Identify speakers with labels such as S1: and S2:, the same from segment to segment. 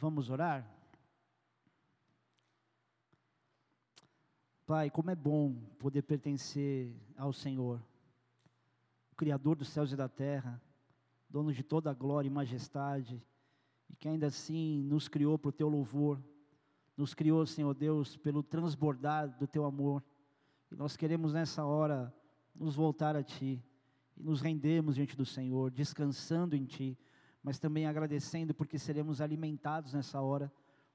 S1: Vamos orar? Pai, como é bom poder pertencer ao Senhor, Criador dos céus e da terra, dono de toda a glória e majestade, e que ainda assim nos criou para o teu louvor, nos criou, Senhor Deus, pelo transbordar do teu amor, e nós queremos nessa hora nos voltar a Ti, e nos rendemos diante do Senhor, descansando em Ti, mas também agradecendo porque seremos alimentados nessa hora,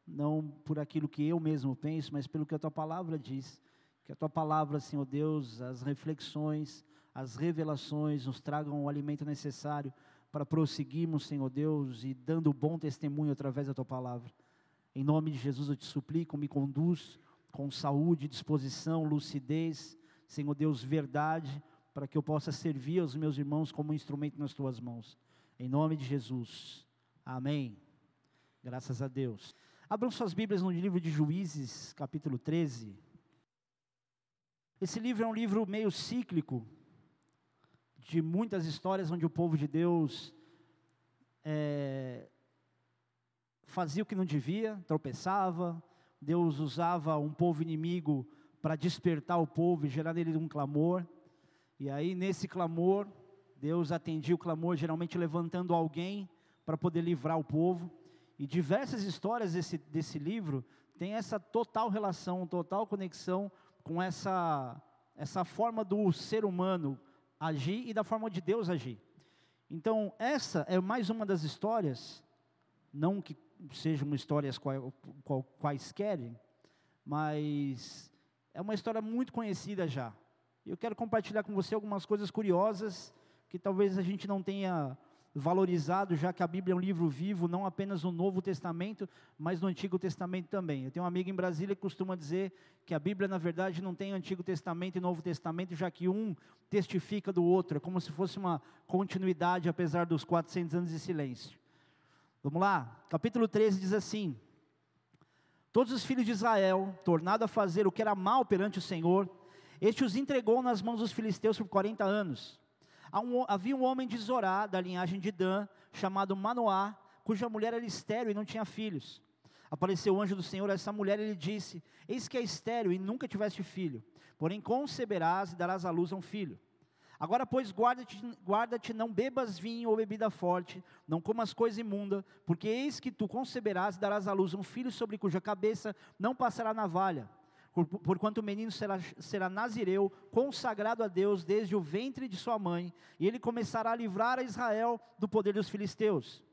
S1: não por aquilo que eu mesmo penso, mas pelo que a tua palavra diz. Que a tua palavra, Senhor Deus, as reflexões, as revelações nos tragam o alimento necessário para prosseguirmos, Senhor Deus, e dando bom testemunho através da tua palavra. Em nome de Jesus eu te suplico, me conduz com saúde, disposição, lucidez, Senhor Deus, verdade, para que eu possa servir aos meus irmãos como instrumento nas tuas mãos. Em nome de Jesus. Amém. Graças a Deus. Abram suas Bíblias no livro de Juízes, capítulo 13. Esse livro é um livro meio cíclico, de muitas histórias onde o povo de Deus é, fazia o que não devia, tropeçava, Deus usava um povo inimigo para despertar o povo e gerar nele um clamor, e aí nesse clamor, Deus atendia o clamor, geralmente levantando alguém para poder livrar o povo. E diversas histórias desse, desse livro têm essa total relação, total conexão com essa, essa forma do ser humano agir e da forma de Deus agir. Então, essa é mais uma das histórias, não que sejam histórias quaisquer, mas é uma história muito conhecida já. Eu quero compartilhar com você algumas coisas curiosas que talvez a gente não tenha valorizado, já que a Bíblia é um livro vivo, não apenas no Novo Testamento, mas no Antigo Testamento também. Eu tenho uma amiga em Brasília que costuma dizer que a Bíblia, na verdade, não tem Antigo Testamento e Novo Testamento, já que um testifica do outro, é como se fosse uma continuidade, apesar dos 400 anos de silêncio. Vamos lá, capítulo 13 diz assim: Todos os filhos de Israel, tornado a fazer o que era mal perante o Senhor, este os entregou nas mãos dos filisteus por 40 anos havia um homem de Zorá, da linhagem de Dan, chamado Manoá, cuja mulher era estéreo e não tinha filhos. Apareceu o anjo do Senhor a essa mulher e lhe disse: Eis que é estéreo e nunca tiveste filho, porém conceberás e darás à luz a um filho. Agora, pois, guarda-te, guarda-te, não bebas vinho ou bebida forte, não comas coisa imunda, porque eis que tu conceberás e darás à luz um filho sobre cuja cabeça não passará navalha porquanto o menino será, será nazireu, consagrado a Deus desde o ventre de sua mãe, e ele começará a livrar a Israel do poder dos filisteus.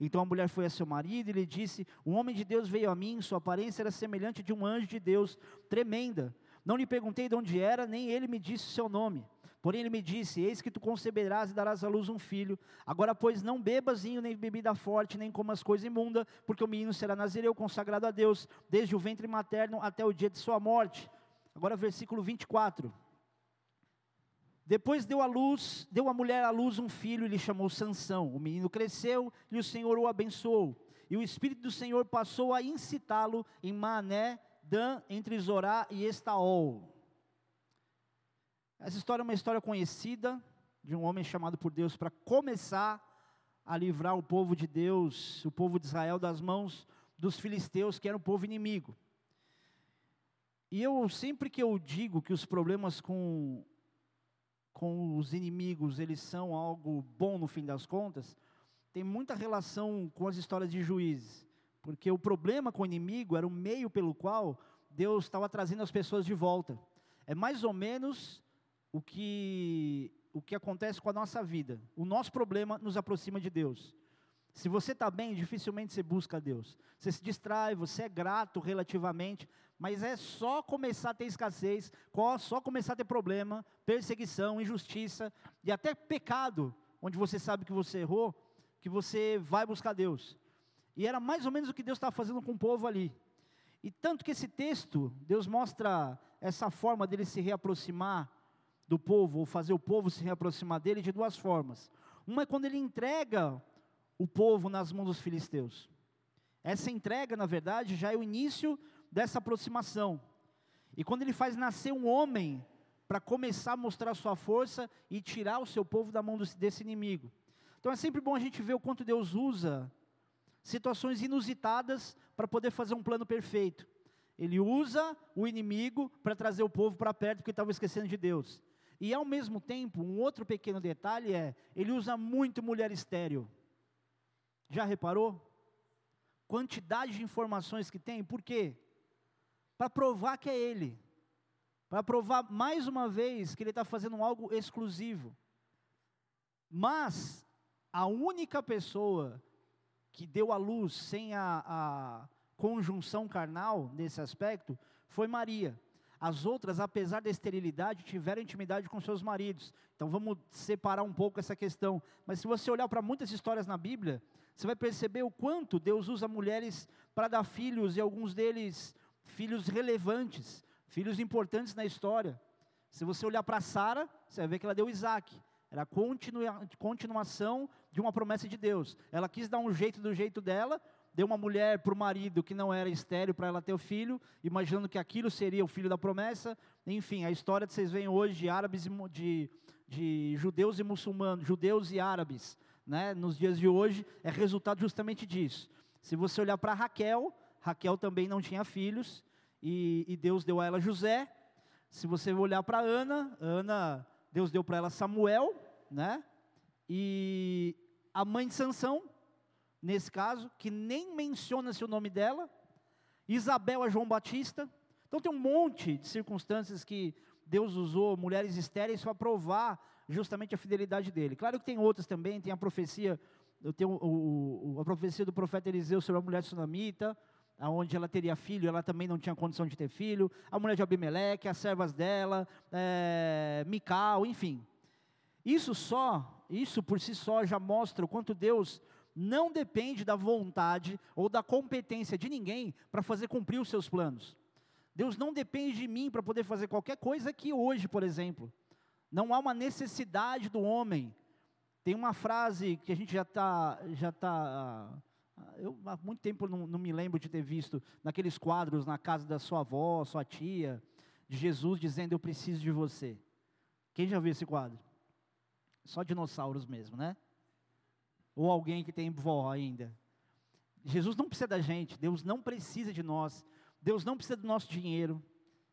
S1: Então a mulher foi a seu marido e lhe disse: Um homem de Deus veio a mim, sua aparência era semelhante de um anjo de Deus, tremenda. Não lhe perguntei de onde era, nem ele me disse o seu nome. Porém ele me disse: Eis que tu conceberás e darás à luz um filho. Agora, pois, não bebas vinho, nem bebida forte, nem comas coisa imunda, porque o menino será nazireu, consagrado a Deus, desde o ventre materno até o dia de sua morte. Agora, versículo 24. Depois deu a luz, deu a mulher à luz um filho e lhe chamou Sansão. O menino cresceu e o Senhor o abençoou. E o Espírito do Senhor passou a incitá-lo em Mané, Dan, entre Zorá e Estaol. Essa história é uma história conhecida de um homem chamado por Deus para começar a livrar o povo de Deus, o povo de Israel, das mãos dos filisteus, que era um povo inimigo. E eu sempre que eu digo que os problemas com com os inimigos, eles são algo bom no fim das contas, tem muita relação com as histórias de juízes, porque o problema com o inimigo era o meio pelo qual Deus estava trazendo as pessoas de volta. É mais ou menos o que, o que acontece com a nossa vida. O nosso problema nos aproxima de Deus. Se você está bem, dificilmente você busca Deus. Você se distrai, você é grato relativamente, mas é só começar a ter escassez, só começar a ter problema, perseguição, injustiça e até pecado, onde você sabe que você errou, que você vai buscar Deus. E era mais ou menos o que Deus estava fazendo com o povo ali. E tanto que esse texto, Deus mostra essa forma dele se reaproximar do povo, ou fazer o povo se reaproximar dele de duas formas. Uma é quando ele entrega o povo nas mãos dos filisteus. Essa entrega, na verdade, já é o início dessa aproximação. E quando ele faz nascer um homem para começar a mostrar sua força e tirar o seu povo da mão desse inimigo. Então é sempre bom a gente ver o quanto Deus usa situações inusitadas para poder fazer um plano perfeito. Ele usa o inimigo para trazer o povo para perto porque estava esquecendo de Deus. E ao mesmo tempo, um outro pequeno detalhe é, ele usa muito mulher estéril. Já reparou? Quantidade de informações que tem, por quê? Para provar que é ele. Para provar mais uma vez que ele está fazendo algo exclusivo. Mas, a única pessoa que deu à luz sem a, a conjunção carnal nesse aspecto foi Maria. As outras, apesar da esterilidade, tiveram intimidade com seus maridos. Então vamos separar um pouco essa questão. Mas se você olhar para muitas histórias na Bíblia, você vai perceber o quanto Deus usa mulheres para dar filhos, e alguns deles filhos relevantes, filhos importantes na história. Se você olhar para Sara, você vai ver que ela deu Isaac. Era continua, continuação de uma promessa de Deus. Ela quis dar um jeito do jeito dela, deu uma mulher para o marido que não era estéreo para ela ter o filho, imaginando que aquilo seria o filho da promessa. Enfim, a história que vocês veem hoje de árabes de, de judeus e muçulmanos, judeus e árabes, né, nos dias de hoje, é resultado justamente disso. Se você olhar para Raquel, Raquel também não tinha filhos, e, e Deus deu a ela José. Se você olhar para Ana, Ana, Deus deu para ela Samuel, né? E a mãe de Sansão, nesse caso, que nem menciona-se o nome dela, Isabel a João Batista. Então tem um monte de circunstâncias que Deus usou mulheres estéreis para provar justamente a fidelidade dele. Claro que tem outras também, tem a profecia, eu tenho o, o, a profecia do profeta Eliseu sobre a mulher sunamita, onde ela teria filho, ela também não tinha condição de ter filho, a mulher de Abimeleque, as servas dela, é, Mical, enfim. Isso só, isso por si só já mostra o quanto Deus não depende da vontade ou da competência de ninguém para fazer cumprir os seus planos. Deus não depende de mim para poder fazer qualquer coisa aqui hoje, por exemplo. Não há uma necessidade do homem. Tem uma frase que a gente já está, já tá, eu há muito tempo não, não me lembro de ter visto naqueles quadros na casa da sua avó, sua tia, de Jesus dizendo: Eu preciso de você. Quem já viu esse quadro? Só dinossauros mesmo, né? Ou alguém que tem vó ainda. Jesus não precisa da gente, Deus não precisa de nós, Deus não precisa do nosso dinheiro.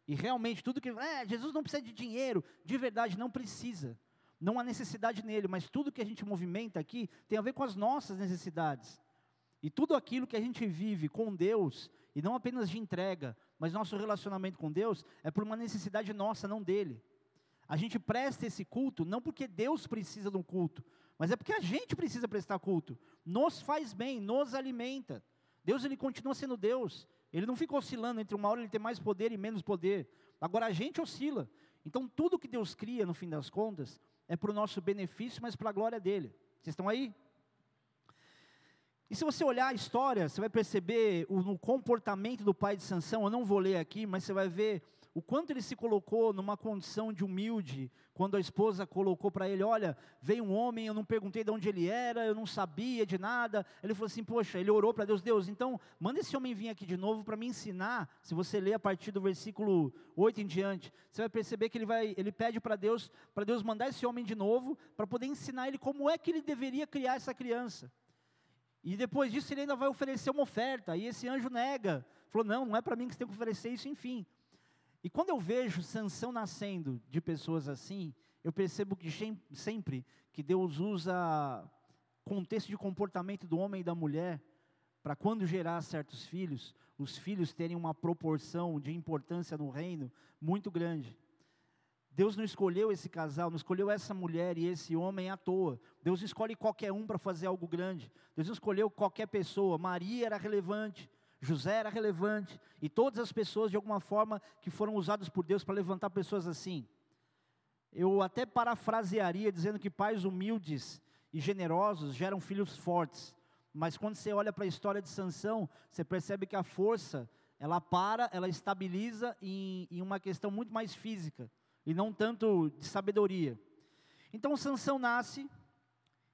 S1: E realmente tudo que. É, Jesus não precisa de dinheiro, de verdade, não precisa. Não há necessidade nele, mas tudo que a gente movimenta aqui tem a ver com as nossas necessidades. E tudo aquilo que a gente vive com Deus, e não apenas de entrega, mas nosso relacionamento com Deus, é por uma necessidade nossa, não dele. A gente presta esse culto não porque Deus precisa de um culto, mas é porque a gente precisa prestar culto. Nos faz bem, nos alimenta. Deus ele continua sendo Deus. Ele não fica oscilando entre uma hora ele ter mais poder e menos poder. Agora a gente oscila. Então tudo que Deus cria, no fim das contas, é para o nosso benefício, mas para a glória dele. Vocês estão aí? E se você olhar a história, você vai perceber o, comportamento do pai de Sansão, eu não vou ler aqui, mas você vai ver o quanto ele se colocou numa condição de humilde, quando a esposa colocou para ele, olha, veio um homem, eu não perguntei de onde ele era, eu não sabia de nada, ele falou assim, poxa, ele orou para Deus, Deus, então, manda esse homem vir aqui de novo para me ensinar, se você ler a partir do versículo 8 em diante, você vai perceber que ele, vai, ele pede para Deus, para Deus mandar esse homem de novo, para poder ensinar ele como é que ele deveria criar essa criança, e depois disso ele ainda vai oferecer uma oferta, e esse anjo nega, falou, não, não é para mim que você tem que oferecer isso, enfim. E quando eu vejo sanção nascendo de pessoas assim, eu percebo que sempre que Deus usa contexto de comportamento do homem e da mulher para quando gerar certos filhos, os filhos terem uma proporção de importância no reino muito grande. Deus não escolheu esse casal, não escolheu essa mulher e esse homem à toa. Deus escolhe qualquer um para fazer algo grande. Deus escolheu qualquer pessoa. Maria era relevante, José era relevante, e todas as pessoas, de alguma forma, que foram usadas por Deus para levantar pessoas assim. Eu até parafrasearia dizendo que pais humildes e generosos geram filhos fortes. Mas quando você olha para a história de Sansão, você percebe que a força, ela para, ela estabiliza em, em uma questão muito mais física e não tanto de sabedoria. Então Sansão nasce,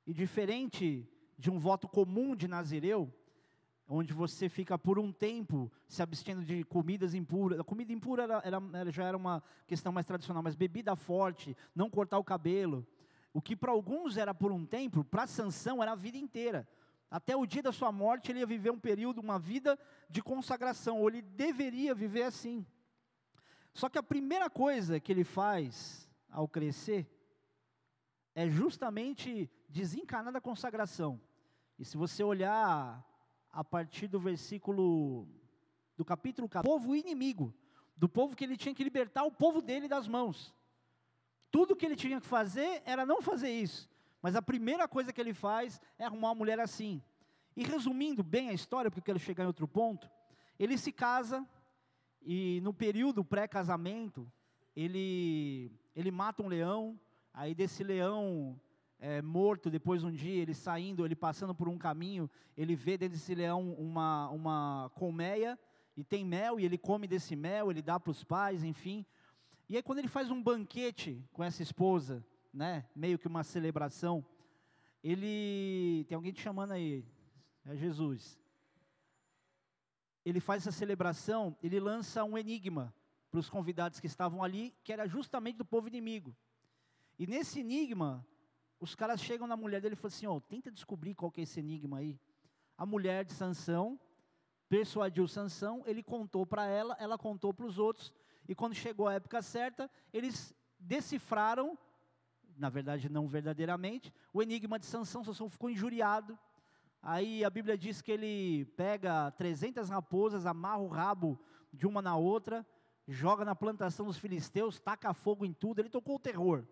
S1: e diferente de um voto comum de Nazireu, onde você fica por um tempo se abstendo de comidas impuras. A comida impura era, era, já era uma questão mais tradicional, mas bebida forte, não cortar o cabelo. O que para alguns era por um tempo, para Sansão era a vida inteira. Até o dia da sua morte, ele ia viver um período, uma vida de consagração, ou ele deveria viver assim. Só que a primeira coisa que ele faz ao crescer é justamente desencanar da consagração. E se você olhar a partir do versículo do capítulo 4, povo inimigo, do povo que ele tinha que libertar o povo dele das mãos. Tudo que ele tinha que fazer era não fazer isso. Mas a primeira coisa que ele faz é arrumar uma mulher assim. E resumindo bem a história, porque eu quero chegar em outro ponto, ele se casa e no período pré-casamento, ele, ele mata um leão, aí desse leão é, morto, depois um dia, ele saindo, ele passando por um caminho, ele vê dentro desse leão uma, uma colmeia, e tem mel, e ele come desse mel, ele dá para os pais, enfim. E aí quando ele faz um banquete com essa esposa, né, meio que uma celebração, ele, tem alguém te chamando aí, é Jesus. Ele faz essa celebração, ele lança um enigma para os convidados que estavam ali, que era justamente do povo inimigo. E nesse enigma, os caras chegam na mulher dele e falam assim: ó, oh, tenta descobrir qual que é esse enigma aí. A mulher de Sansão persuadiu Sansão, ele contou para ela, ela contou para os outros, e quando chegou a época certa, eles decifraram, na verdade não verdadeiramente, o enigma de Sansão, Sansão ficou injuriado, aí a Bíblia diz que ele pega 300 raposas, amarra o rabo de uma na outra, joga na plantação dos filisteus, taca fogo em tudo, ele tocou o terror,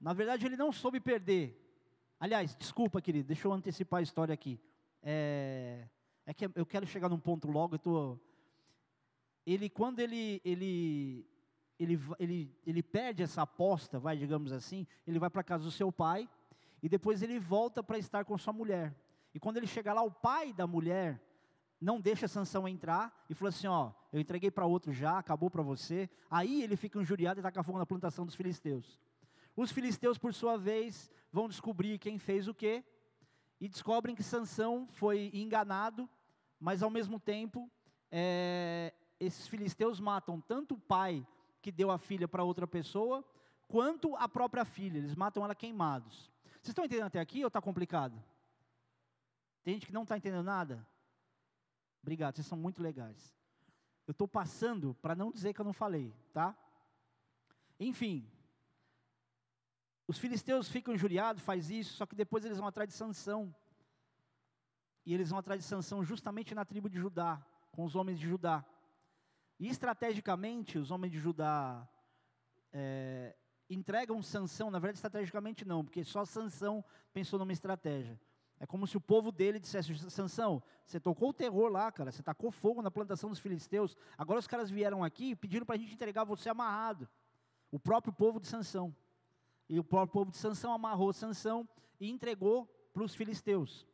S1: na verdade ele não soube perder, aliás, desculpa querido, deixa eu antecipar a história aqui, é, é que eu quero chegar num ponto logo, eu tô ele quando ele ele ele, ele, ele perde essa aposta, vai, digamos assim, ele vai para casa do seu pai e depois ele volta para estar com sua mulher. E quando ele chega lá, o pai da mulher não deixa Sansão entrar e falou assim: Ó, eu entreguei para outro já, acabou para você. Aí ele fica injuriado e taca fogo na plantação dos filisteus. Os filisteus, por sua vez, vão descobrir quem fez o quê e descobrem que Sansão foi enganado mas ao mesmo tempo, é, esses filisteus matam tanto o pai que deu a filha para outra pessoa, quanto a própria filha, eles matam ela queimados. Vocês estão entendendo até aqui ou está complicado? Tem gente que não está entendendo nada? Obrigado, vocês são muito legais. Eu estou passando para não dizer que eu não falei, tá? Enfim, os filisteus ficam injuriados, faz isso, só que depois eles vão atrás de Sansão e eles vão atrás de Sansão justamente na tribo de Judá, com os homens de Judá. E estrategicamente, os homens de Judá é, entregam Sansão, na verdade estrategicamente não, porque só Sansão pensou numa estratégia. É como se o povo dele dissesse, Sansão, você tocou o terror lá, cara, você tacou fogo na plantação dos filisteus, agora os caras vieram aqui e pediram para a gente entregar você amarrado. O próprio povo de Sansão. E o próprio povo de Sansão amarrou Sansão e entregou para os filisteus.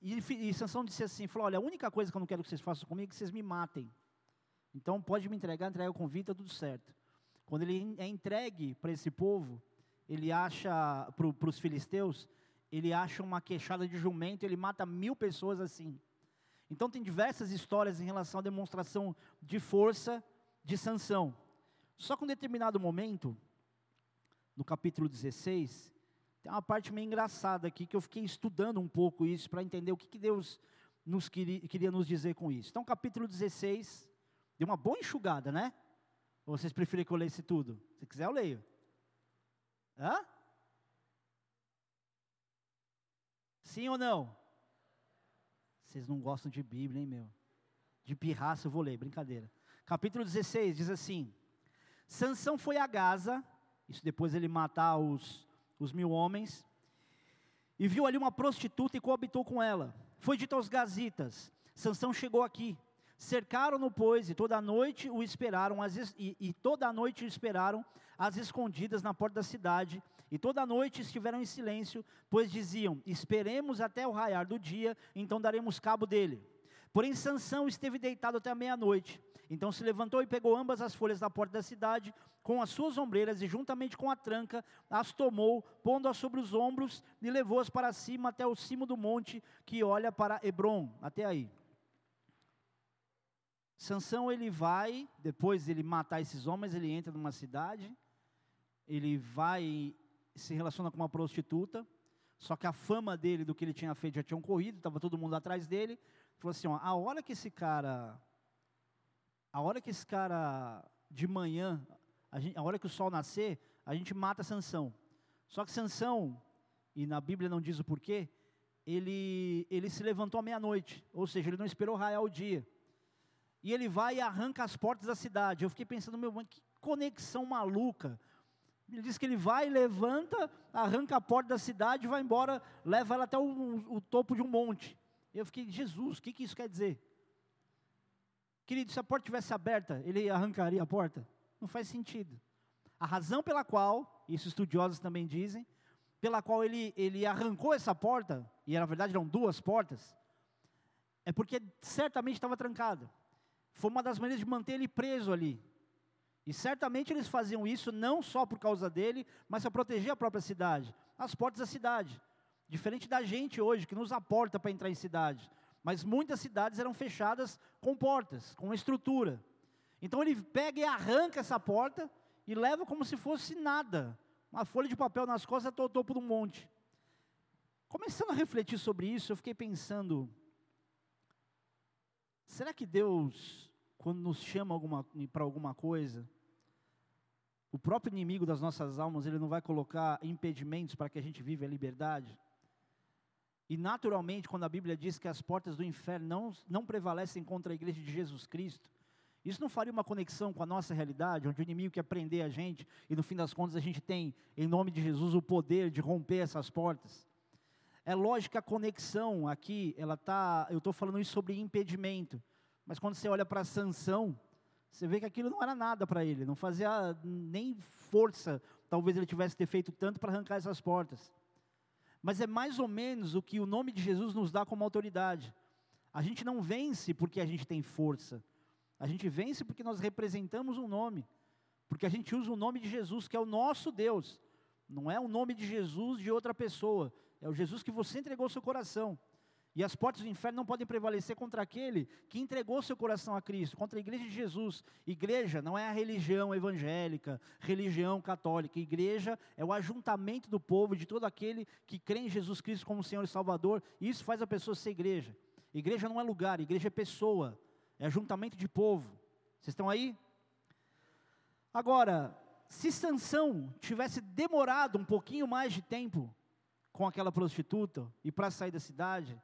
S1: E, e Sansão disse assim, falou, olha, a única coisa que eu não quero que vocês façam comigo é que vocês me matem. Então pode me entregar, entrega o convite, está tudo certo. Quando ele é entregue para esse povo, ele acha, para os filisteus, ele acha uma queixada de jumento, ele mata mil pessoas assim. Então tem diversas histórias em relação à demonstração de força de Sansão. Só que em um determinado momento, no capítulo 16, tem uma parte meio engraçada aqui que eu fiquei estudando um pouco isso para entender o que, que Deus nos queria, queria nos dizer com isso. Então, capítulo 16, deu uma boa enxugada, né? Ou vocês preferem que eu lesse tudo? Se quiser, eu leio. Hã? Sim ou não? Vocês não gostam de Bíblia, hein, meu? De pirraça eu vou ler, brincadeira. Capítulo 16 diz assim: Sansão foi a Gaza, isso depois ele matar os, os mil homens, e viu ali uma prostituta e coabitou com ela. Foi dito aos gazitas: Sansão chegou aqui. Cercaram-no, pois, e toda a noite o esperaram, as, e, e toda a noite o esperaram às escondidas na porta da cidade, e toda a noite estiveram em silêncio, pois diziam: Esperemos até o raiar do dia, então daremos cabo dele. Porém, Sansão esteve deitado até meia-noite. Então se levantou e pegou ambas as folhas da porta da cidade, com as suas ombreiras, e juntamente com a tranca, as tomou, pondo-as sobre os ombros, e levou-as para cima até o cimo do monte que olha para Hebron. Até aí. Sansão ele vai, depois de ele matar esses homens, ele entra numa cidade, ele vai se relaciona com uma prostituta, Só que a fama dele, do que ele tinha feito, já tinha corrido, estava todo mundo atrás dele. Falou assim: ó, a hora que esse cara, a hora que esse cara de manhã, a, gente, a hora que o sol nascer, a gente mata Sansão. Só que Sansão, e na Bíblia não diz o porquê, ele, ele se levantou à meia-noite, ou seja, ele não esperou raiar o dia. E ele vai e arranca as portas da cidade. Eu fiquei pensando, meu, que conexão maluca. Ele diz que ele vai, levanta, arranca a porta da cidade, vai embora, leva ela até o, o topo de um monte. Eu fiquei, Jesus, o que, que isso quer dizer? Querido, se a porta tivesse aberta, ele arrancaria a porta? Não faz sentido. A razão pela qual, isso estudiosos também dizem, pela qual ele, ele arrancou essa porta, e na verdade eram duas portas, é porque certamente estava trancada. Foi uma das maneiras de manter ele preso ali. E certamente eles faziam isso não só por causa dele, mas para proteger a própria cidade, as portas da cidade. Diferente da gente hoje, que nos aporta para entrar em cidade. Mas muitas cidades eram fechadas com portas, com estrutura. Então ele pega e arranca essa porta e leva como se fosse nada. Uma folha de papel nas costas até o topo do monte. Começando a refletir sobre isso, eu fiquei pensando: será que Deus, quando nos chama para alguma coisa, o próprio inimigo das nossas almas, ele não vai colocar impedimentos para que a gente viva a liberdade? E naturalmente, quando a Bíblia diz que as portas do inferno não, não prevalecem contra a igreja de Jesus Cristo, isso não faria uma conexão com a nossa realidade, onde o inimigo quer prender a gente e no fim das contas a gente tem, em nome de Jesus, o poder de romper essas portas? É lógico que a conexão aqui, ela tá, eu estou falando isso sobre impedimento, mas quando você olha para a sanção, você vê que aquilo não era nada para ele, não fazia nem força, talvez ele tivesse ter feito tanto para arrancar essas portas. Mas é mais ou menos o que o nome de Jesus nos dá como autoridade. A gente não vence porque a gente tem força, a gente vence porque nós representamos um nome, porque a gente usa o nome de Jesus, que é o nosso Deus. Não é o nome de Jesus de outra pessoa, é o Jesus que você entregou seu coração. E as portas do inferno não podem prevalecer contra aquele que entregou seu coração a Cristo, contra a igreja de Jesus. Igreja não é a religião evangélica, religião católica. Igreja é o ajuntamento do povo, de todo aquele que crê em Jesus Cristo como Senhor e Salvador. E isso faz a pessoa ser igreja. Igreja não é lugar, igreja é pessoa é ajuntamento de povo. Vocês estão aí? Agora, se Sansão tivesse demorado um pouquinho mais de tempo com aquela prostituta e para sair da cidade,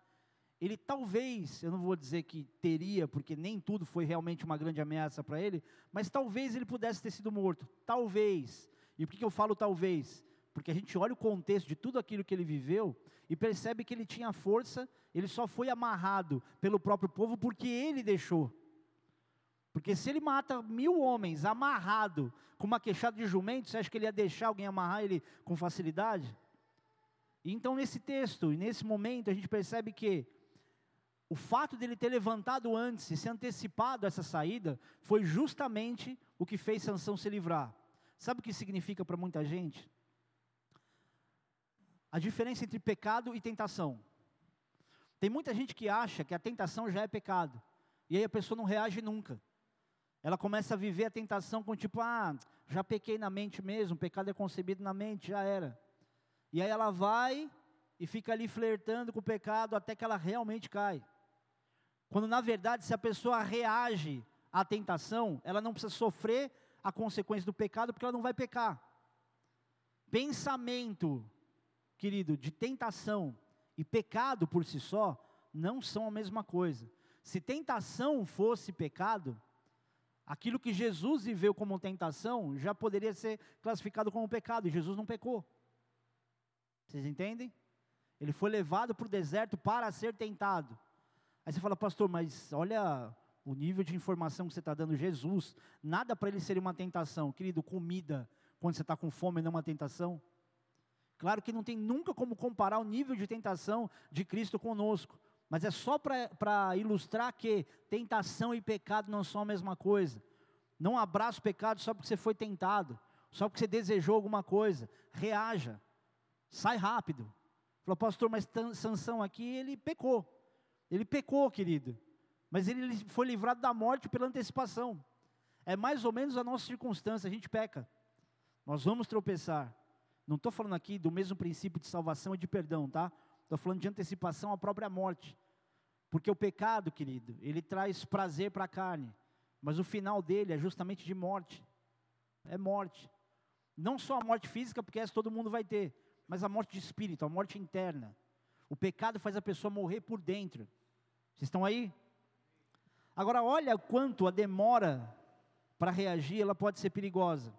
S1: ele talvez, eu não vou dizer que teria, porque nem tudo foi realmente uma grande ameaça para ele, mas talvez ele pudesse ter sido morto. Talvez. E por que eu falo talvez? Porque a gente olha o contexto de tudo aquilo que ele viveu e percebe que ele tinha força, ele só foi amarrado pelo próprio povo porque ele deixou. Porque se ele mata mil homens amarrado com uma queixada de jumento, você acha que ele ia deixar alguém amarrar ele com facilidade? então, nesse texto e nesse momento, a gente percebe que o fato dele ter levantado antes e se antecipado a essa saída foi justamente o que fez Sansão se livrar. Sabe o que significa para muita gente? a diferença entre pecado e tentação. Tem muita gente que acha que a tentação já é pecado, e aí a pessoa não reage nunca. Ela começa a viver a tentação com tipo, ah, já pequei na mente mesmo, pecado é concebido na mente, já era. E aí ela vai e fica ali flertando com o pecado até que ela realmente cai. Quando na verdade, se a pessoa reage à tentação, ela não precisa sofrer a consequência do pecado, porque ela não vai pecar. Pensamento querido, de tentação e pecado por si só não são a mesma coisa. Se tentação fosse pecado, aquilo que Jesus viveu como tentação já poderia ser classificado como pecado, e Jesus não pecou. Vocês entendem? Ele foi levado para o deserto para ser tentado. Aí você fala, pastor, mas olha o nível de informação que você está dando, Jesus, nada para ele ser uma tentação. Querido, comida, quando você está com fome, não é uma tentação. Claro que não tem nunca como comparar o nível de tentação de Cristo conosco, mas é só para ilustrar que tentação e pecado não são a mesma coisa. Não abraça o pecado só porque você foi tentado, só porque você desejou alguma coisa. Reaja, sai rápido. Falou, pastor, mas Sansão aqui, ele pecou. Ele pecou, querido. Mas ele foi livrado da morte pela antecipação. É mais ou menos a nossa circunstância, a gente peca. Nós vamos tropeçar. Não estou falando aqui do mesmo princípio de salvação e de perdão, tá? Estou falando de antecipação à própria morte. Porque o pecado, querido, ele traz prazer para a carne, mas o final dele é justamente de morte. É morte. Não só a morte física, porque essa todo mundo vai ter, mas a morte de espírito, a morte interna. O pecado faz a pessoa morrer por dentro. Vocês estão aí? Agora, olha quanto a demora para reagir, ela pode ser perigosa.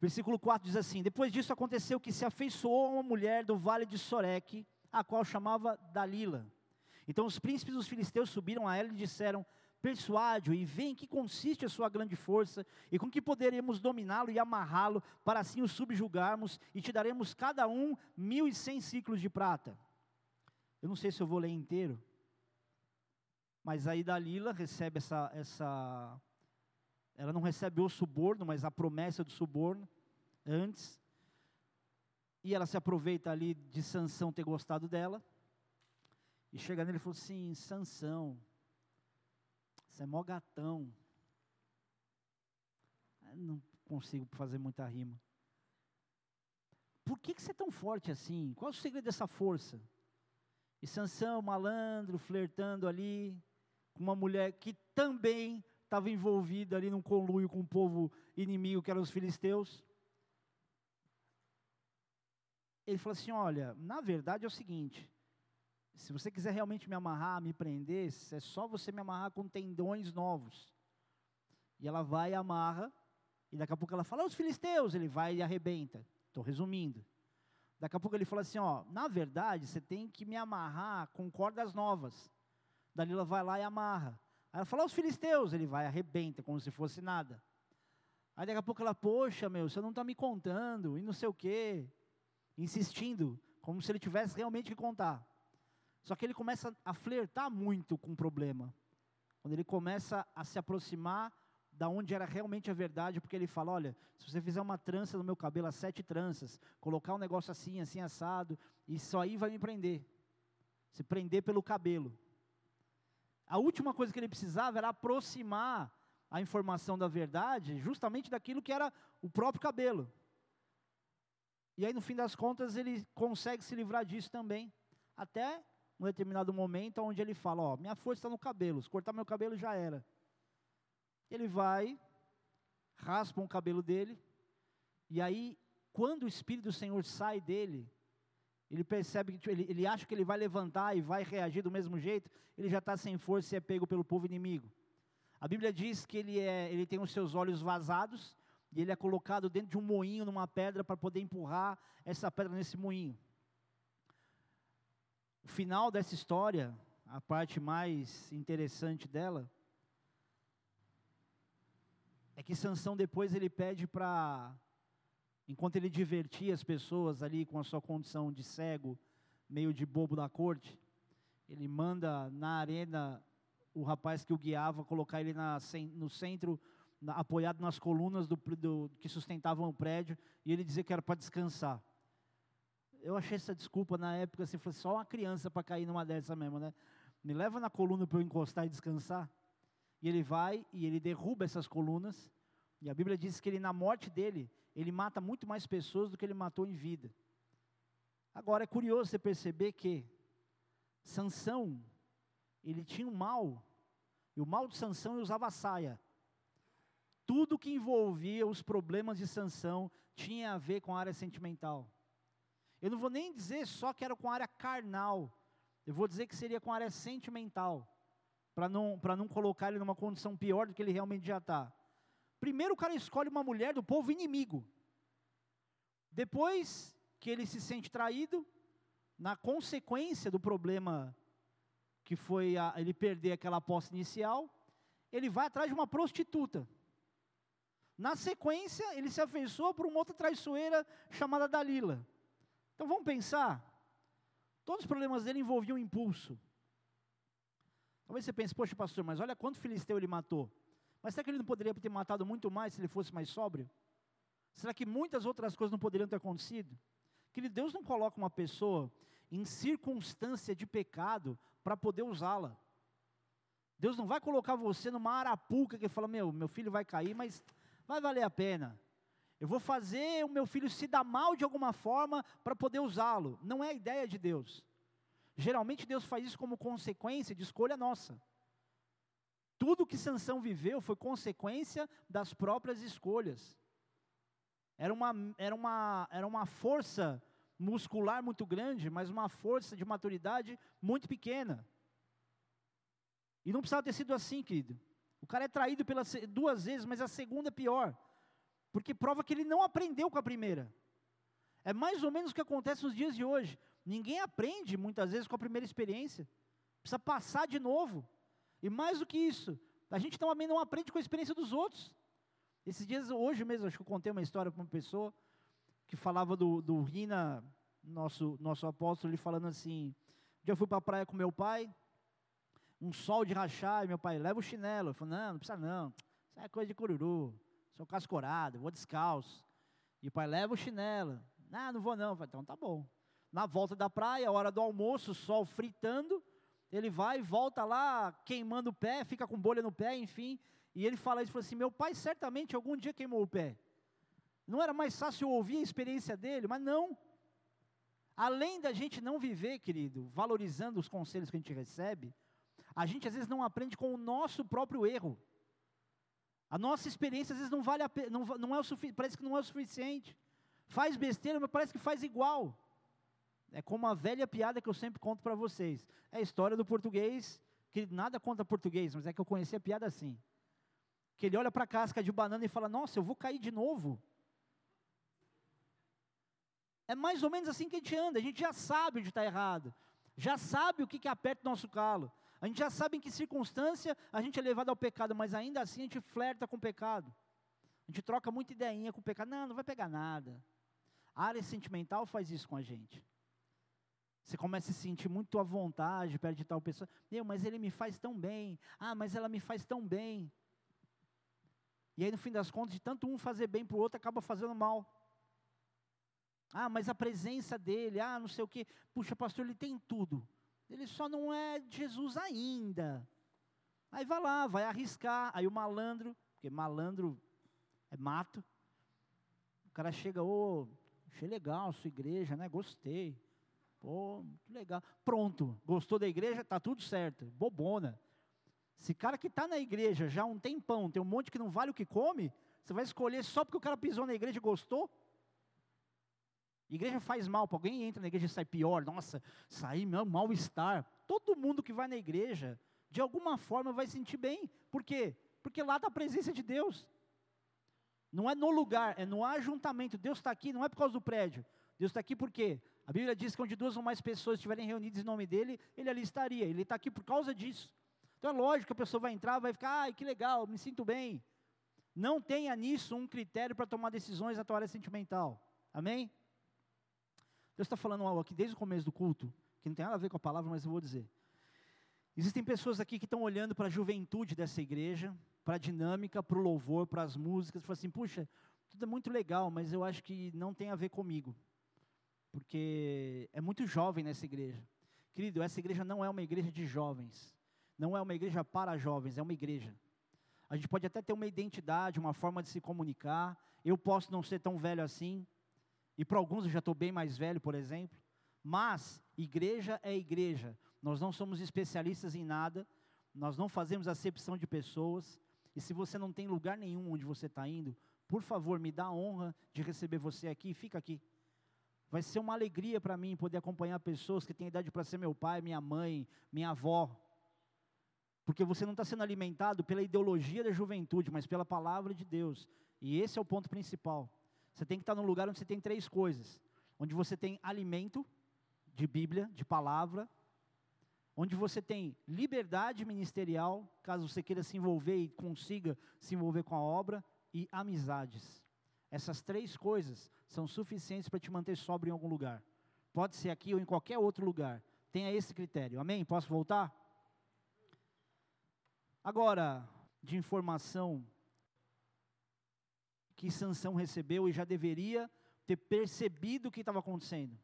S1: Versículo 4 diz assim: Depois disso aconteceu que se afeiçoou a uma mulher do vale de Soreque, a qual chamava Dalila. Então os príncipes dos filisteus subiram a ela e disseram: Persuade-o e vê em que consiste a sua grande força, e com que poderemos dominá-lo e amarrá-lo, para assim o subjugarmos, e te daremos cada um mil e cem ciclos de prata. Eu não sei se eu vou ler inteiro, mas aí Dalila recebe essa, essa. Ela não recebe o suborno, mas a promessa do suborno antes. E ela se aproveita ali de Sansão ter gostado dela. E chega nele e falou assim: Sansão, você é mó gatão. Eu não consigo fazer muita rima. Por que, que você é tão forte assim? Qual é o segredo dessa força? E Sansão, malandro, flertando ali, com uma mulher que também estava envolvida ali num conluio com o povo inimigo, que eram os filisteus. Ele falou assim: Olha, na verdade é o seguinte, se você quiser realmente me amarrar, me prender, é só você me amarrar com tendões novos. E ela vai e amarra, e daqui a pouco ela fala: Os filisteus, ele vai e arrebenta. Estou resumindo. Daqui a pouco ele fala assim: Ó, na verdade você tem que me amarrar com cordas novas. Dalila vai lá e amarra. Aí ela fala, os filisteus, ele vai, arrebenta, como se fosse nada. Aí daqui a pouco ela, poxa, meu, você não está me contando, e não sei o quê. Insistindo, como se ele tivesse realmente que contar. Só que ele começa a flertar muito com o problema. Quando ele começa a se aproximar da onde era realmente a verdade, porque ele fala, olha, se você fizer uma trança no meu cabelo, as sete tranças, colocar um negócio assim, assim, assado, isso aí vai me prender. Se prender pelo cabelo. A última coisa que ele precisava era aproximar a informação da verdade, justamente daquilo que era o próprio cabelo. E aí, no fim das contas, ele consegue se livrar disso também, até um determinado momento onde ele fala: Ó, minha força está no cabelo, se cortar meu cabelo já era. Ele vai, raspa o cabelo dele, e aí, quando o Espírito do Senhor sai dele, ele percebe que ele, ele acha que ele vai levantar e vai reagir do mesmo jeito, ele já está sem força e é pego pelo povo inimigo. A Bíblia diz que ele, é, ele tem os seus olhos vazados e ele é colocado dentro de um moinho numa pedra para poder empurrar essa pedra nesse moinho. O final dessa história, a parte mais interessante dela, é que Sansão depois ele pede para Enquanto ele divertia as pessoas ali com a sua condição de cego, meio de bobo da corte, ele manda na arena o rapaz que o guiava colocar ele na, no centro, na, apoiado nas colunas do, do, que sustentavam o prédio, e ele dizia que era para descansar. Eu achei essa desculpa na época, assim, foi só uma criança para cair numa dessa mesmo, né? Me leva na coluna para eu encostar e descansar. E ele vai e ele derruba essas colunas, e a Bíblia diz que ele, na morte dele, ele mata muito mais pessoas do que ele matou em vida. Agora é curioso você perceber que Sansão, ele tinha um mal, e o mal de Sansão ele usava saia. Tudo que envolvia os problemas de Sansão tinha a ver com a área sentimental. Eu não vou nem dizer só que era com área carnal, eu vou dizer que seria com área sentimental, para não, não colocar ele numa condição pior do que ele realmente já está. Primeiro o cara escolhe uma mulher do povo inimigo. Depois que ele se sente traído, na consequência do problema que foi a, ele perder aquela posse inicial, ele vai atrás de uma prostituta. Na sequência, ele se afeiçoou por uma outra traiçoeira chamada Dalila. Então vamos pensar. Todos os problemas dele envolviam impulso. Talvez você pense, poxa, pastor, mas olha quanto filisteu ele matou. Mas será que ele não poderia ter matado muito mais se ele fosse mais sóbrio? Será que muitas outras coisas não poderiam ter acontecido? Que Deus não coloca uma pessoa em circunstância de pecado para poder usá-la. Deus não vai colocar você numa arapuca que fala: Meu, meu filho vai cair, mas vai valer a pena. Eu vou fazer o meu filho se dar mal de alguma forma para poder usá-lo. Não é a ideia de Deus. Geralmente Deus faz isso como consequência de escolha nossa. Tudo que Sansão viveu foi consequência das próprias escolhas. Era uma, era uma, era uma força muscular muito grande, mas uma força de maturidade muito pequena. E não precisava ter sido assim, querido. O cara é traído pela, duas vezes, mas a segunda é pior. Porque prova que ele não aprendeu com a primeira. É mais ou menos o que acontece nos dias de hoje. Ninguém aprende muitas vezes com a primeira experiência. Precisa passar de novo. E mais do que isso, a gente também não aprende com a experiência dos outros. Esses dias, hoje mesmo, acho que eu contei uma história para uma pessoa que falava do, do Rina, nosso, nosso apóstolo, ele falando assim: um dia eu fui para a praia com meu pai, um sol de rachar, e meu pai, leva o chinelo. Eu falei, não, não precisa não, isso é coisa de cururu, sou cascorado, vou descalço. E o pai, leva o chinelo. Não, não vou não. Então tá bom. Na volta da praia, hora do almoço, sol fritando, ele vai e volta lá, queimando o pé, fica com bolha no pé, enfim. E ele fala isso, fala assim, meu pai certamente algum dia queimou o pé. Não era mais fácil ouvir a experiência dele, mas não. Além da gente não viver, querido, valorizando os conselhos que a gente recebe, a gente às vezes não aprende com o nosso próprio erro. A nossa experiência às vezes não vale a pena, não, não é o parece que não é o suficiente. Faz besteira, mas parece que faz igual. É como a velha piada que eu sempre conto para vocês. É a história do português, que nada conta português, mas é que eu conheci a piada assim que ele olha para a casca de banana e fala: Nossa, eu vou cair de novo. É mais ou menos assim que a gente anda, a gente já sabe onde está errado, já sabe o que, que aperta o nosso calo, a gente já sabe em que circunstância a gente é levado ao pecado, mas ainda assim a gente flerta com o pecado. A gente troca muita ideinha com o pecado, não, não vai pegar nada. A área sentimental faz isso com a gente. Você começa a se sentir muito à vontade perto de tal pessoa. Meu, mas ele me faz tão bem. Ah, mas ela me faz tão bem. E aí, no fim das contas, de tanto um fazer bem para o outro, acaba fazendo mal. Ah, mas a presença dele, ah, não sei o quê. Puxa, pastor, ele tem tudo. Ele só não é Jesus ainda. Aí vai lá, vai arriscar. Aí o malandro, porque malandro é mato. O cara chega, ô, oh, achei legal sua igreja, né? Gostei. Pô, que legal. Pronto, gostou da igreja? Tá tudo certo. Bobona. Se cara que está na igreja já há um tempão, tem um monte que não vale o que come, você vai escolher só porque o cara pisou na igreja e gostou? Igreja faz mal, para alguém entra na igreja e sai pior, nossa, sair meu mal-estar. Todo mundo que vai na igreja, de alguma forma vai sentir bem. Por quê? Porque lá está a presença de Deus. Não é no lugar, é no ajuntamento. Deus está aqui, não é por causa do prédio. Deus está aqui por quê? A Bíblia diz que onde duas ou mais pessoas estiverem reunidas em nome dele, ele ali estaria. Ele está aqui por causa disso. Então é lógico que a pessoa vai entrar, vai ficar, ai, que legal, me sinto bem. Não tenha nisso um critério para tomar decisões na tua área sentimental. Amém? Deus está falando algo aqui desde o começo do culto, que não tem nada a ver com a palavra, mas eu vou dizer. Existem pessoas aqui que estão olhando para a juventude dessa igreja, para a dinâmica, para o louvor, para as músicas, e falam assim, puxa, tudo é muito legal, mas eu acho que não tem a ver comigo. Porque é muito jovem nessa igreja. Querido, essa igreja não é uma igreja de jovens não é uma igreja para jovens, é uma igreja. A gente pode até ter uma identidade, uma forma de se comunicar. Eu posso não ser tão velho assim, e para alguns eu já estou bem mais velho, por exemplo. Mas igreja é igreja. Nós não somos especialistas em nada, nós não fazemos acepção de pessoas. E se você não tem lugar nenhum onde você está indo, por favor, me dá a honra de receber você aqui fica aqui. Vai ser uma alegria para mim poder acompanhar pessoas que têm idade para ser meu pai, minha mãe, minha avó, porque você não está sendo alimentado pela ideologia da juventude, mas pela palavra de Deus. E esse é o ponto principal. Você tem que estar num lugar onde você tem três coisas: onde você tem alimento de Bíblia, de palavra, onde você tem liberdade ministerial, caso você queira se envolver e consiga se envolver com a obra, e amizades. Essas três coisas são suficientes para te manter sóbrio em algum lugar. Pode ser aqui ou em qualquer outro lugar. Tenha esse critério. Amém? Posso voltar? Agora, de informação que Sansão recebeu e já deveria ter percebido o que estava acontecendo.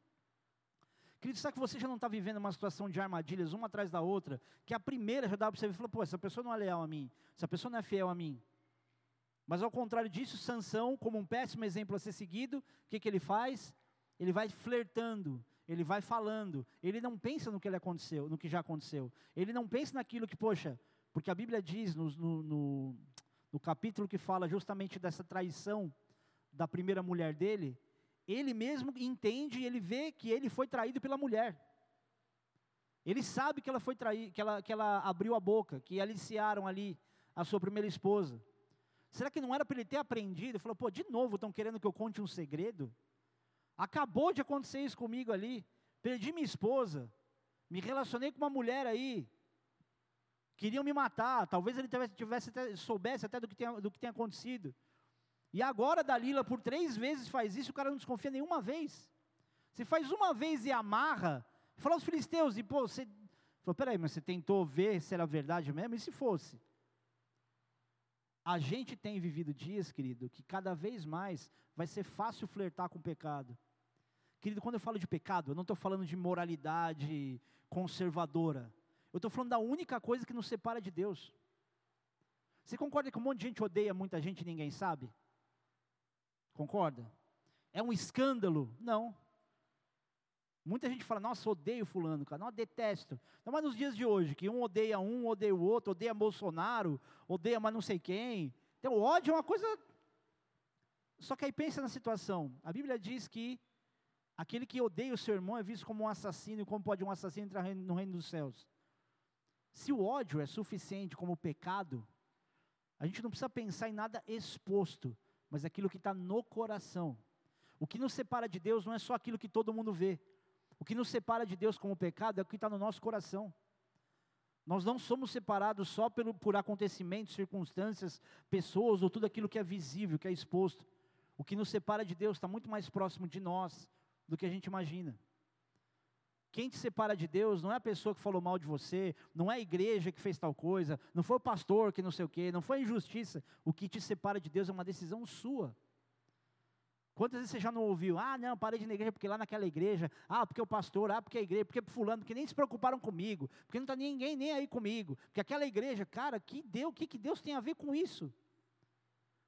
S1: Querido, sabe que você já não está vivendo uma situação de armadilhas uma atrás da outra, que a primeira já dá para você ver e falou, pô, essa pessoa não é leal a mim, essa pessoa não é fiel a mim. Mas ao contrário disso, Sansão, como um péssimo exemplo a ser seguido, o que, que ele faz? Ele vai flertando, ele vai falando, ele não pensa no que ele aconteceu, no que já aconteceu. Ele não pensa naquilo que, poxa, porque a Bíblia diz no, no, no, no capítulo que fala justamente dessa traição da primeira mulher dele, ele mesmo entende e ele vê que ele foi traído pela mulher. Ele sabe que ela foi traída, que ela, que ela abriu a boca, que aliciaram ali a sua primeira esposa. Será que não era para ele ter aprendido? Ele falou, pô, de novo estão querendo que eu conte um segredo? Acabou de acontecer isso comigo ali. Perdi minha esposa. Me relacionei com uma mulher aí. Queriam me matar. Talvez ele tivesse, tivesse até, soubesse até do que, tem, do que tem acontecido. E agora Dalila, por três vezes, faz isso, o cara não desconfia nenhuma vez. Se faz uma vez e amarra, fala aos filisteus, e pô, você. Falou, peraí, mas você tentou ver se era verdade mesmo? E se fosse? A gente tem vivido dias, querido, que cada vez mais vai ser fácil flertar com o pecado. Querido, quando eu falo de pecado, eu não estou falando de moralidade conservadora. Eu estou falando da única coisa que nos separa de Deus. Você concorda que um monte de gente odeia muita gente e ninguém sabe? Concorda? É um escândalo? Não. Muita gente fala, nossa, odeio fulano, cara, não, detesto. Não, mas nos dias de hoje, que um odeia um, odeia o outro, odeia Bolsonaro, odeia mas não sei quem. Então, ódio é uma coisa... Só que aí pensa na situação. A Bíblia diz que aquele que odeia o seu irmão é visto como um assassino, e como pode um assassino entrar no reino dos céus? Se o ódio é suficiente como pecado, a gente não precisa pensar em nada exposto, mas aquilo que está no coração. O que nos separa de Deus não é só aquilo que todo mundo vê. O que nos separa de Deus como pecado é o que está no nosso coração. Nós não somos separados só pelo, por acontecimentos, circunstâncias, pessoas ou tudo aquilo que é visível, que é exposto. O que nos separa de Deus está muito mais próximo de nós do que a gente imagina. Quem te separa de Deus não é a pessoa que falou mal de você, não é a igreja que fez tal coisa, não foi o pastor que não sei o quê, não foi a injustiça. O que te separa de Deus é uma decisão sua. Quantas vezes você já não ouviu? Ah, não, parei de ir na igreja porque lá naquela igreja, ah, porque o pastor, ah, porque a igreja, porque fulano, porque nem se preocuparam comigo, porque não está ninguém nem aí comigo, porque aquela igreja, cara, que Deus, o que, que Deus tem a ver com isso?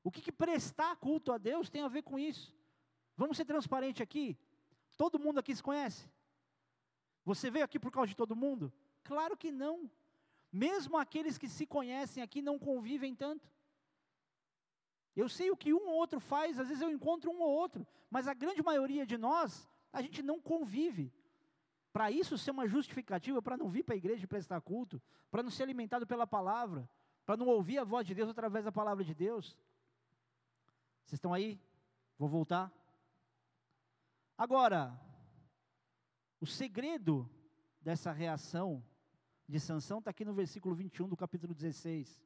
S1: O que, que prestar culto a Deus tem a ver com isso? Vamos ser transparentes aqui? Todo mundo aqui se conhece? Você veio aqui por causa de todo mundo? Claro que não. Mesmo aqueles que se conhecem aqui não convivem tanto. Eu sei o que um ou outro faz, às vezes eu encontro um ou outro, mas a grande maioria de nós, a gente não convive. Para isso ser uma justificativa, para não vir para a igreja e prestar culto, para não ser alimentado pela palavra, para não ouvir a voz de Deus através da palavra de Deus. Vocês estão aí? Vou voltar. Agora, o segredo dessa reação de Sansão está aqui no versículo 21 do capítulo 16.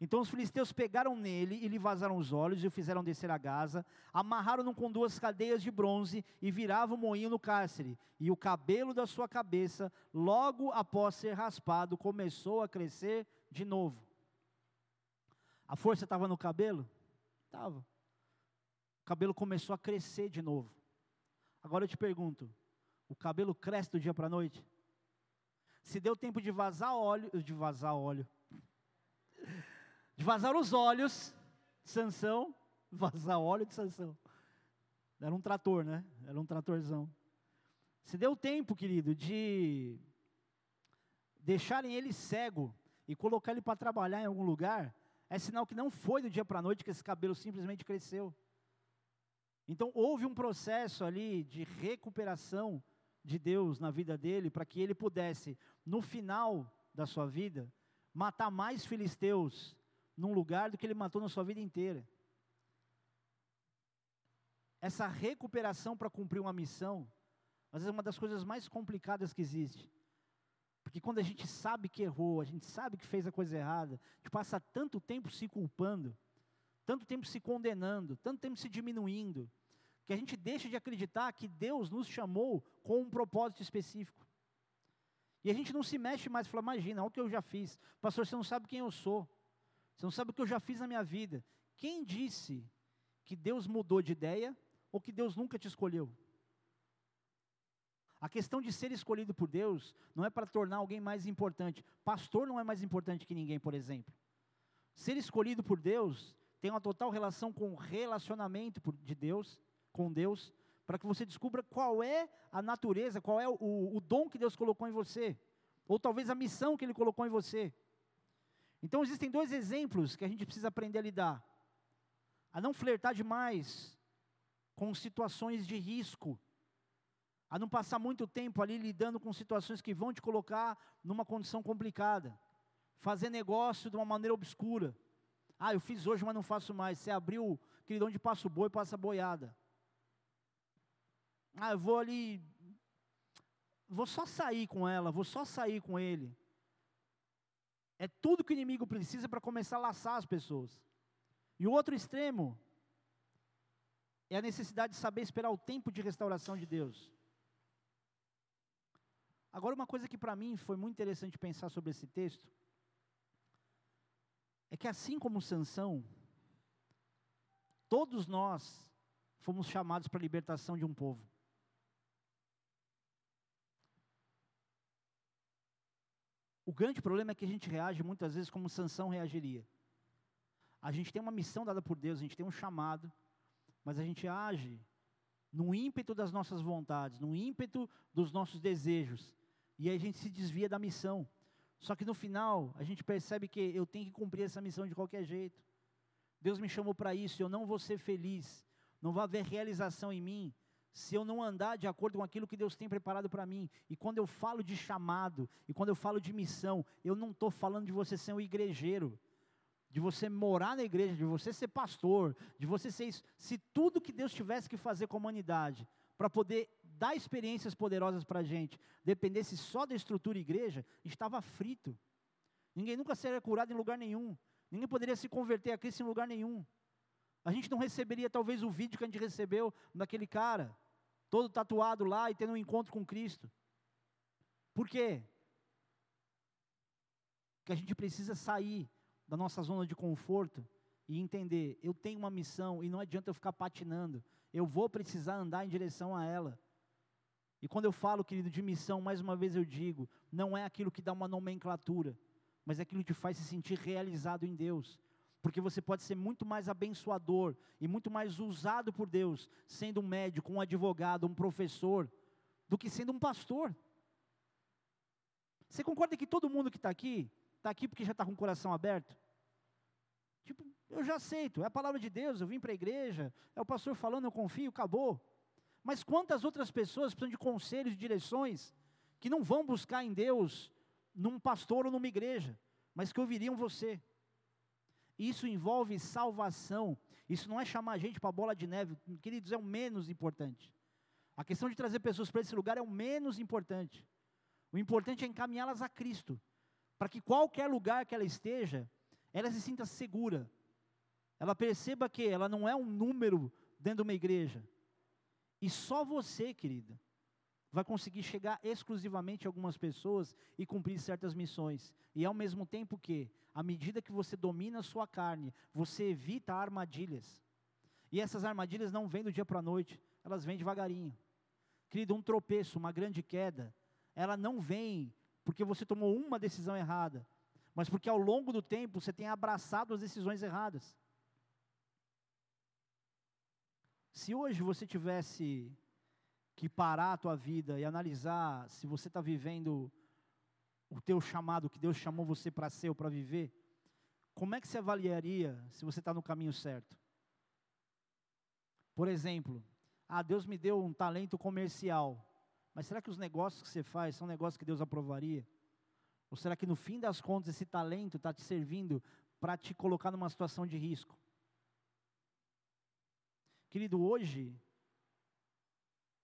S1: Então os filisteus pegaram nele e lhe vazaram os olhos e o fizeram descer a Gaza, amarraram-no com duas cadeias de bronze e viravam o moinho no cárcere. E o cabelo da sua cabeça, logo após ser raspado, começou a crescer de novo. A força estava no cabelo? Estava. O cabelo começou a crescer de novo. Agora eu te pergunto: o cabelo cresce do dia para a noite? Se deu tempo de vazar óleo, de vazar óleo, de vazar os olhos Sansão, vazar óleo de Sansão. Era um trator, né? Era um tratorzão. Se deu tempo, querido, de deixarem ele cego e colocar ele para trabalhar em algum lugar, é sinal que não foi do dia para a noite que esse cabelo simplesmente cresceu. Então houve um processo ali de recuperação de Deus na vida dele para que ele pudesse, no final da sua vida, matar mais filisteus num lugar do que ele matou na sua vida inteira. Essa recuperação para cumprir uma missão, às vezes é uma das coisas mais complicadas que existe. Porque quando a gente sabe que errou, a gente sabe que fez a coisa errada, a gente passa tanto tempo se culpando, tanto tempo se condenando, tanto tempo se diminuindo, que a gente deixa de acreditar que Deus nos chamou com um propósito específico. E a gente não se mexe mais fala, imagina, olha o que eu já fiz. Pastor, você não sabe quem eu sou. Você não sabe o que eu já fiz na minha vida. Quem disse que Deus mudou de ideia ou que Deus nunca te escolheu? A questão de ser escolhido por Deus não é para tornar alguém mais importante. Pastor não é mais importante que ninguém, por exemplo. Ser escolhido por Deus tem uma total relação com o relacionamento de Deus, com Deus, para que você descubra qual é a natureza, qual é o, o dom que Deus colocou em você, ou talvez a missão que Ele colocou em você. Então existem dois exemplos que a gente precisa aprender a lidar: a não flertar demais com situações de risco, a não passar muito tempo ali lidando com situações que vão te colocar numa condição complicada, fazer negócio de uma maneira obscura. Ah, eu fiz hoje, mas não faço mais. Você abriu, querido, onde passa o boi, passa a boiada. Ah, eu vou ali, vou só sair com ela, vou só sair com ele. É tudo que o inimigo precisa para começar a laçar as pessoas. E o outro extremo é a necessidade de saber esperar o tempo de restauração de Deus. Agora, uma coisa que para mim foi muito interessante pensar sobre esse texto é que assim como Sansão, todos nós fomos chamados para a libertação de um povo. O grande problema é que a gente reage muitas vezes como Sansão reagiria. A gente tem uma missão dada por Deus, a gente tem um chamado, mas a gente age no ímpeto das nossas vontades, no ímpeto dos nossos desejos, e aí a gente se desvia da missão. Só que no final, a gente percebe que eu tenho que cumprir essa missão de qualquer jeito. Deus me chamou para isso, eu não vou ser feliz, não vai haver realização em mim se eu não andar de acordo com aquilo que Deus tem preparado para mim. E quando eu falo de chamado, e quando eu falo de missão, eu não estou falando de você ser um igrejeiro, de você morar na igreja, de você ser pastor, de você ser isso. Se tudo que Deus tivesse que fazer com a humanidade, para poder dar experiências poderosas para a gente, dependesse só da estrutura igreja, estava frito. Ninguém nunca seria curado em lugar nenhum. Ninguém poderia se converter a Cristo em lugar nenhum. A gente não receberia talvez o vídeo que a gente recebeu daquele cara todo tatuado lá e tendo um encontro com Cristo. Por quê? Porque a gente precisa sair da nossa zona de conforto e entender, eu tenho uma missão e não adianta eu ficar patinando. Eu vou precisar andar em direção a ela. E quando eu falo, querido, de missão, mais uma vez eu digo, não é aquilo que dá uma nomenclatura, mas é aquilo que faz se sentir realizado em Deus porque você pode ser muito mais abençoador e muito mais usado por Deus sendo um médico, um advogado, um professor, do que sendo um pastor. Você concorda que todo mundo que está aqui, está aqui porque já está com o coração aberto? Tipo, eu já aceito, é a palavra de Deus, eu vim para a igreja, é o pastor falando, eu confio, acabou. Mas quantas outras pessoas precisam de conselhos, de direções, que não vão buscar em Deus, num pastor ou numa igreja, mas que ouviriam você? Isso envolve salvação. Isso não é chamar a gente para bola de neve. Queridos, é o menos importante. A questão de trazer pessoas para esse lugar é o menos importante. O importante é encaminhá-las a Cristo, para que qualquer lugar que ela esteja, ela se sinta segura. Ela perceba que ela não é um número dentro de uma igreja. E só você, querida, vai conseguir chegar exclusivamente a algumas pessoas e cumprir certas missões. E ao mesmo tempo que, à medida que você domina a sua carne, você evita armadilhas. E essas armadilhas não vêm do dia para a noite, elas vêm devagarinho. Querido, um tropeço, uma grande queda, ela não vem porque você tomou uma decisão errada, mas porque ao longo do tempo você tem abraçado as decisões erradas. Se hoje você tivesse que parar a tua vida e analisar se você está vivendo o teu chamado, que Deus chamou você para ser ou para viver, como é que você avaliaria se você está no caminho certo? Por exemplo, ah, Deus me deu um talento comercial, mas será que os negócios que você faz são negócios que Deus aprovaria? Ou será que no fim das contas esse talento está te servindo para te colocar numa situação de risco? Querido, hoje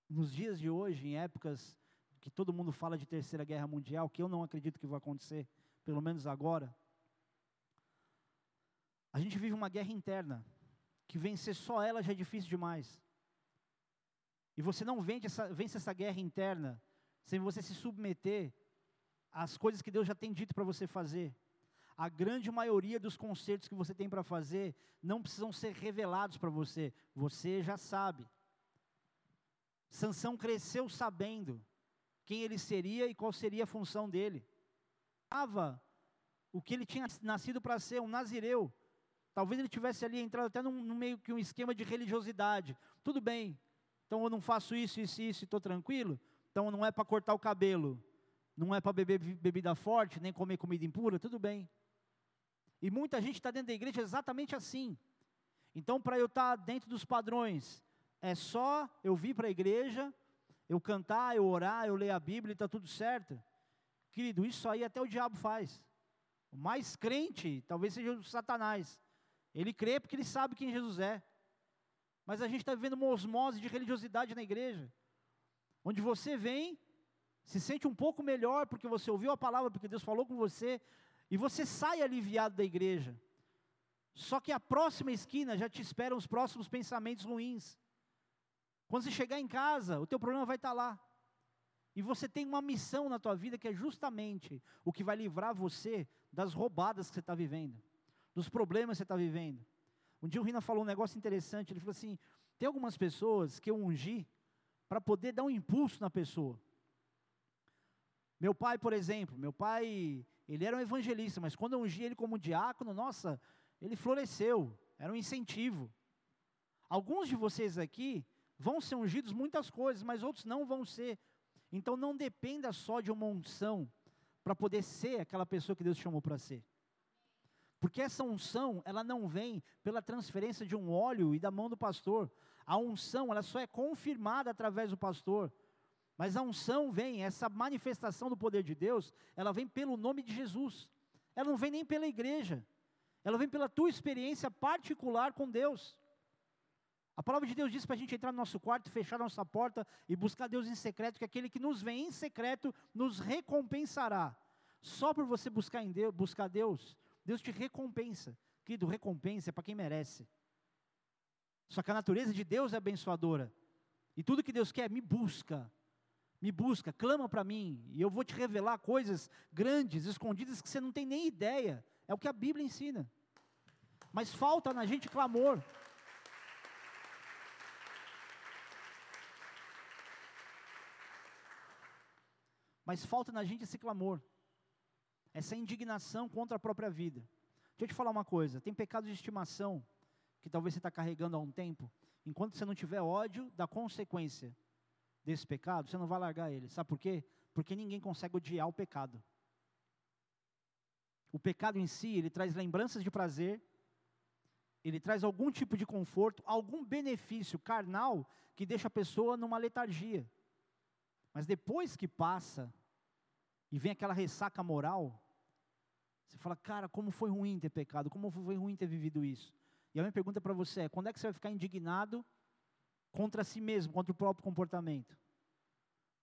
S1: nos dias de hoje, em épocas que todo mundo fala de terceira guerra mundial, que eu não acredito que vai acontecer, pelo menos agora, a gente vive uma guerra interna, que vencer só ela já é difícil demais. E você não vence essa, vence essa guerra interna sem você se submeter às coisas que Deus já tem dito para você fazer. A grande maioria dos concertos que você tem para fazer não precisam ser revelados para você, você já sabe. Sansão cresceu sabendo quem ele seria e qual seria a função dele. Estava o que ele tinha nascido para ser, um nazireu. Talvez ele tivesse ali entrado até num, num meio que um esquema de religiosidade. Tudo bem, então eu não faço isso, isso, isso estou tranquilo. Então não é para cortar o cabelo, não é para beber bebida forte, nem comer comida impura, tudo bem. E muita gente está dentro da igreja exatamente assim. Então, para eu estar tá dentro dos padrões, é só eu vir para a igreja, eu cantar, eu orar, eu ler a Bíblia e está tudo certo. Querido, isso aí até o diabo faz. O mais crente talvez seja o Satanás. Ele crê porque ele sabe quem Jesus é. Mas a gente está vivendo uma osmose de religiosidade na igreja. Onde você vem, se sente um pouco melhor porque você ouviu a palavra, porque Deus falou com você, e você sai aliviado da igreja. Só que a próxima esquina já te esperam os próximos pensamentos ruins. Quando você chegar em casa, o teu problema vai estar lá. E você tem uma missão na tua vida que é justamente o que vai livrar você das roubadas que você está vivendo, dos problemas que você está vivendo. Um dia o Rina falou um negócio interessante, ele falou assim, tem algumas pessoas que eu ungi para poder dar um impulso na pessoa. Meu pai, por exemplo, meu pai, ele era um evangelista, mas quando eu ungi ele como diácono, nossa, ele floresceu, era um incentivo. Alguns de vocês aqui vão ser ungidos muitas coisas, mas outros não vão ser. Então não dependa só de uma unção para poder ser aquela pessoa que Deus chamou para ser. Porque essa unção, ela não vem pela transferência de um óleo e da mão do pastor. A unção, ela só é confirmada através do pastor. Mas a unção vem, essa manifestação do poder de Deus, ela vem pelo nome de Jesus. Ela não vem nem pela igreja. Ela vem pela tua experiência particular com Deus. A palavra de Deus diz para a gente entrar no nosso quarto, fechar nossa porta e buscar Deus em secreto, que aquele que nos vem em secreto nos recompensará. Só por você buscar, em Deus, buscar Deus, Deus te recompensa. Querido, recompensa é para quem merece. Só que a natureza de Deus é abençoadora. E tudo que Deus quer, me busca. Me busca, clama para mim, e eu vou te revelar coisas grandes, escondidas, que você não tem nem ideia. É o que a Bíblia ensina. Mas falta na gente clamor. Mas falta na gente esse clamor, essa indignação contra a própria vida. Deixa eu te falar uma coisa: tem pecado de estimação que talvez você está carregando há um tempo. Enquanto você não tiver ódio da consequência desse pecado, você não vai largar ele. Sabe por quê? Porque ninguém consegue odiar o pecado. O pecado em si, ele traz lembranças de prazer, ele traz algum tipo de conforto, algum benefício carnal que deixa a pessoa numa letargia. Mas depois que passa, e vem aquela ressaca moral, você fala, cara, como foi ruim ter pecado, como foi ruim ter vivido isso. E a minha pergunta para você é: quando é que você vai ficar indignado contra si mesmo, contra o próprio comportamento?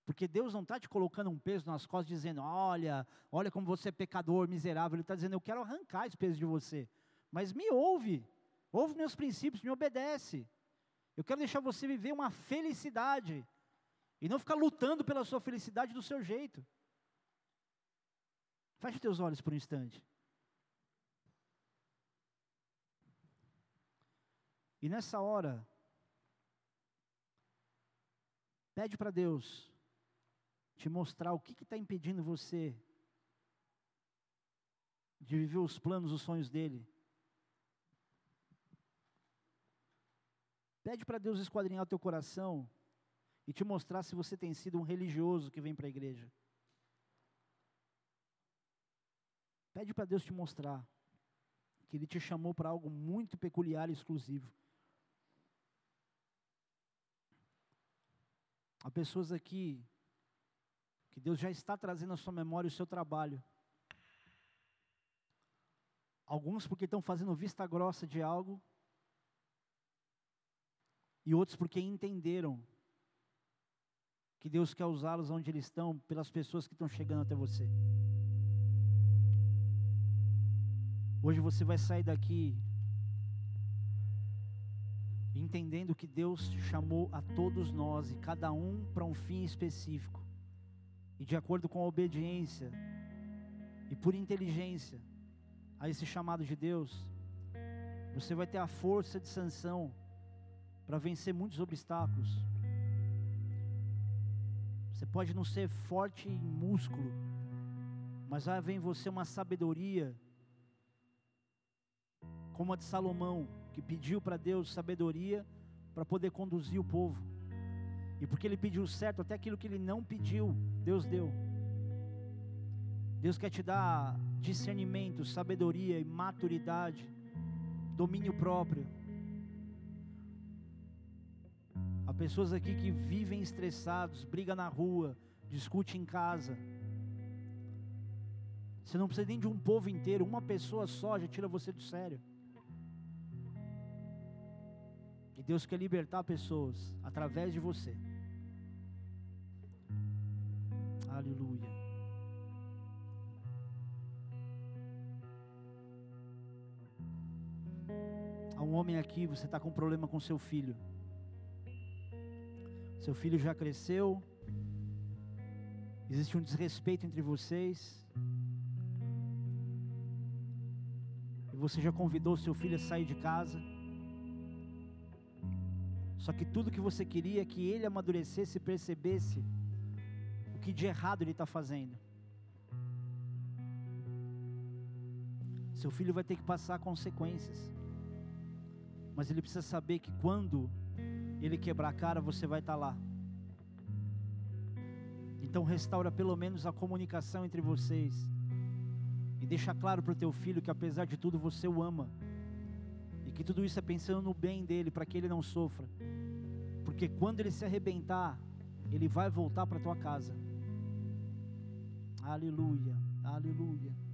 S1: Porque Deus não está te colocando um peso nas costas dizendo, olha, olha como você é pecador, miserável. Ele está dizendo, eu quero arrancar esse peso de você. Mas me ouve, ouve meus princípios, me obedece. Eu quero deixar você viver uma felicidade. E não ficar lutando pela sua felicidade do seu jeito. Feche teus olhos por um instante. E nessa hora, pede para Deus te mostrar o que está impedindo você de viver os planos, os sonhos dele. Pede para Deus esquadrinhar o teu coração e te mostrar se você tem sido um religioso que vem para a igreja. Pede para Deus te mostrar que Ele te chamou para algo muito peculiar e exclusivo. Há pessoas aqui que Deus já está trazendo à sua memória o seu trabalho. Alguns porque estão fazendo vista grossa de algo, e outros porque entenderam que Deus quer usá-los onde eles estão, pelas pessoas que estão chegando até você. Hoje você vai sair daqui entendendo que Deus chamou a todos nós e cada um para um fim específico. E de acordo com a obediência e por inteligência a esse chamado de Deus, você vai ter a força de sanção para vencer muitos obstáculos. Você pode não ser forte em músculo, mas vai haver em você uma sabedoria como a de Salomão, que pediu para Deus sabedoria para poder conduzir o povo. E porque ele pediu certo, até aquilo que ele não pediu, Deus deu. Deus quer te dar discernimento, sabedoria e maturidade, domínio próprio. Há pessoas aqui que vivem estressados, briga na rua, discute em casa. Você não precisa nem de um povo inteiro, uma pessoa só já tira você do sério. Deus quer libertar pessoas através de você. Aleluia. Há um homem aqui, você está com problema com seu filho. Seu filho já cresceu. Existe um desrespeito entre vocês. E você já convidou seu filho a sair de casa. Só que tudo que você queria é que ele amadurecesse e percebesse o que de errado ele está fazendo. Seu filho vai ter que passar consequências. Mas ele precisa saber que quando ele quebrar a cara, você vai estar tá lá. Então restaura pelo menos a comunicação entre vocês. E deixa claro para o teu filho que apesar de tudo você o ama. Que tudo isso é pensando no bem dele, para que ele não sofra. Porque quando ele se arrebentar, ele vai voltar para tua casa. Aleluia, aleluia.